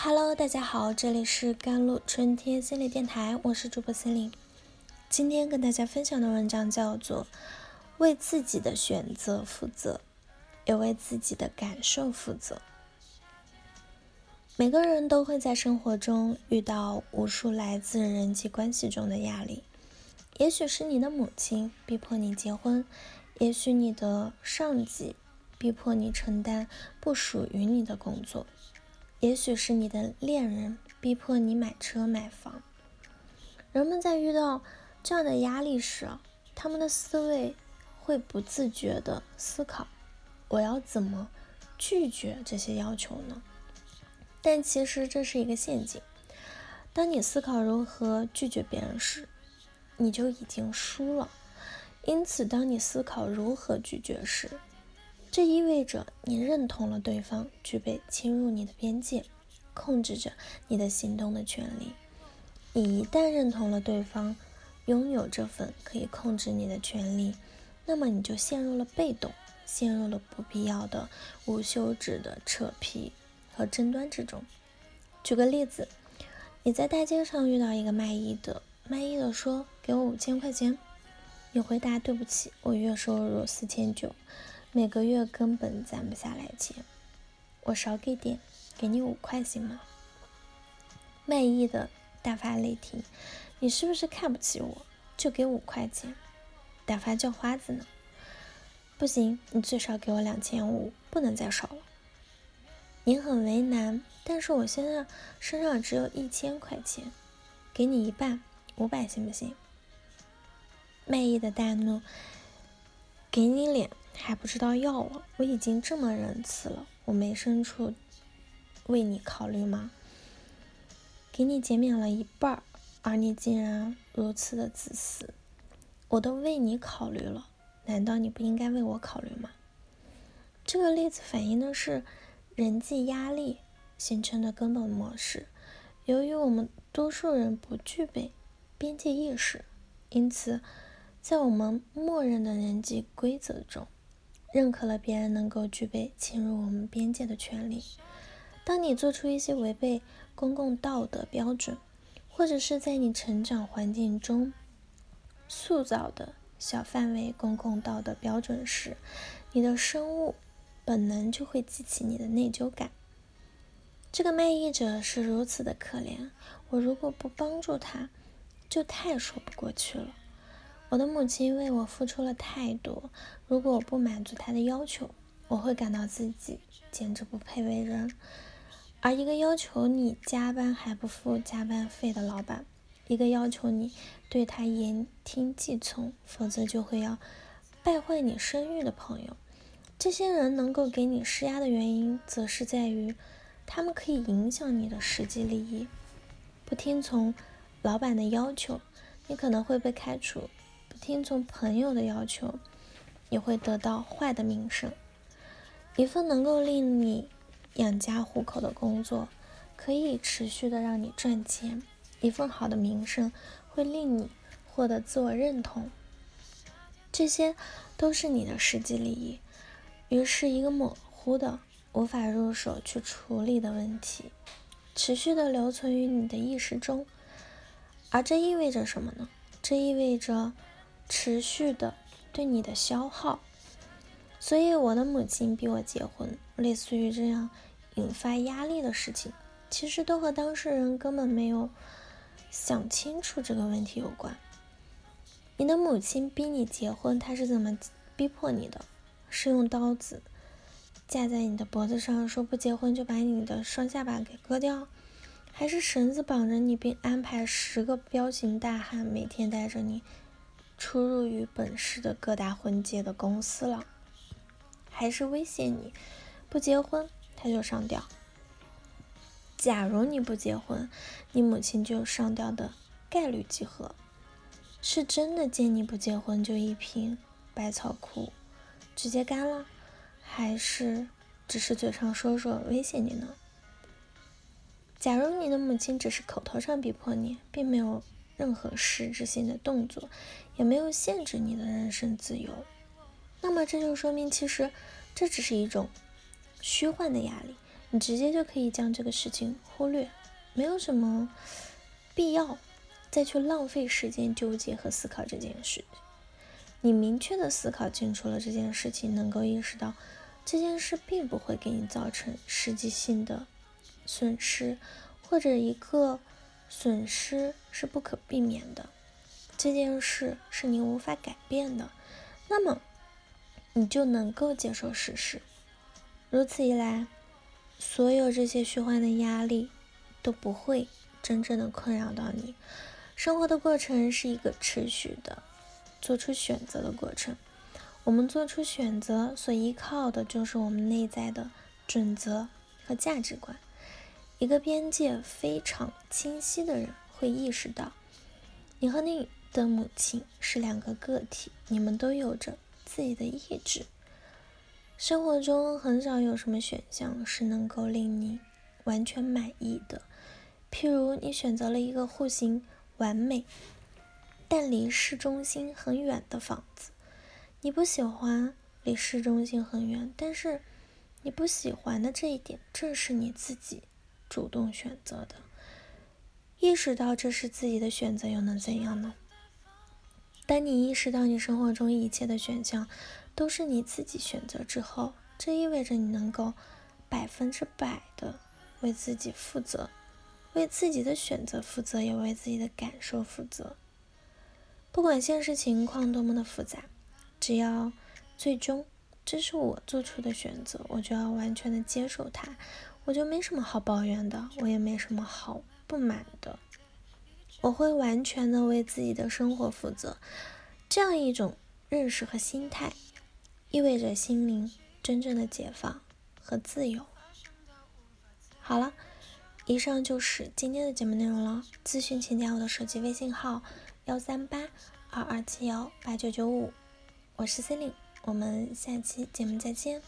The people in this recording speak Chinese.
Hello，大家好，这里是甘露春天心理电台，我是主播心灵。今天跟大家分享的文章叫做《为自己的选择负责，也为自己的感受负责》。每个人都会在生活中遇到无数来自人际关系中的压力，也许是你的母亲逼迫你结婚，也许你的上级逼迫你承担不属于你的工作。也许是你的恋人逼迫你买车买房。人们在遇到这样的压力时，他们的思维会不自觉地思考：我要怎么拒绝这些要求呢？但其实这是一个陷阱。当你思考如何拒绝别人时，你就已经输了。因此，当你思考如何拒绝时，这意味着你认同了对方具备侵入你的边界、控制着你的行动的权利。你一旦认同了对方拥有这份可以控制你的权利，那么你就陷入了被动，陷入了不必要的无休止的扯皮和争端之中。举个例子，你在大街上遇到一个卖艺的，卖艺的说：“给我五千块钱。”你回答：“对不起，我月收入四千九。”每个月根本攒不下来钱，我少给点，给你五块行吗？卖艺的大发雷霆，你是不是看不起我？就给五块钱，打发叫花子呢？不行，你最少给我两千五，不能再少了。你很为难，但是我现在身上只有一千块钱，给你一半，五百行不行？卖艺的大怒，给你脸。还不知道要了，我已经这么仁慈了，我没伸出为你考虑吗？给你减免了一半，而你竟然如此的自私。我都为你考虑了，难道你不应该为我考虑吗？这个例子反映的是人际压力形成的根本模式。由于我们多数人不具备边界意识，因此在我们默认的人际规则中。认可了别人能够具备侵入我们边界的权利。当你做出一些违背公共道德标准，或者是在你成长环境中塑造的小范围公共道德标准时，你的生物本能就会激起你的内疚感。这个卖艺者是如此的可怜，我如果不帮助他，就太说不过去了。我的母亲为我付出了太多，如果我不满足她的要求，我会感到自己简直不配为人。而一个要求你加班还不付加班费的老板，一个要求你对他言听计从，否则就会要败坏你声誉的朋友，这些人能够给你施压的原因，则是在于他们可以影响你的实际利益。不听从老板的要求，你可能会被开除。听从朋友的要求，你会得到坏的名声。一份能够令你养家糊口的工作，可以持续的让你赚钱；一份好的名声会令你获得自我认同。这些都是你的实际利益。于是，一个模糊的、无法入手去处理的问题，持续的留存于你的意识中。而这意味着什么呢？这意味着。持续的对你的消耗，所以我的母亲逼我结婚，类似于这样引发压力的事情，其实都和当事人根本没有想清楚这个问题有关。你的母亲逼你结婚，她是怎么逼迫你的？是用刀子架在你的脖子上，说不结婚就把你的双下巴给割掉，还是绳子绑着你，并安排十个彪形大汉每天带着你？出入于本市的各大婚介的公司了，还是威胁你不结婚他就上吊？假如你不结婚，你母亲就上吊的概率几何？是真的见你不结婚就一瓶百草枯直接干了，还是只是嘴上说说威胁你呢？假如你的母亲只是口头上逼迫你，并没有。任何实质性的动作也没有限制你的人身自由，那么这就说明，其实这只是一种虚幻的压力，你直接就可以将这个事情忽略，没有什么必要再去浪费时间纠结和思考这件事。你明确的思考清楚了这件事情，能够意识到这件事并不会给你造成实际性的损失，或者一个损失是不可避免的，这件事是你无法改变的，那么你就能够接受事实。如此一来，所有这些虚幻的压力都不会真正的困扰到你。生活的过程是一个持续的。做出选择的过程，我们做出选择所依靠的就是我们内在的准则和价值观。一个边界非常清晰的人会意识到，你和你的母亲是两个个体，你们都有着自己的意志。生活中很少有什么选项是能够令你完全满意的，譬如你选择了一个户型完美。但离市中心很远的房子，你不喜欢离市中心很远，但是你不喜欢的这一点正是你自己主动选择的。意识到这是自己的选择又能怎样呢？当你意识到你生活中一切的选项都是你自己选择之后，这意味着你能够百分之百的为自己负责，为自己的选择负责，也为自己的感受负责。不管现实情况多么的复杂，只要最终这是我做出的选择，我就要完全的接受它，我就没什么好抱怨的，我也没什么好不满的，我会完全的为自己的生活负责。这样一种认识和心态，意味着心灵真正的解放和自由。好了，以上就是今天的节目内容了。咨询请加我的手机微信号。幺三八二二七幺八九九五，我是 c e l i n e 我们下期节目再见。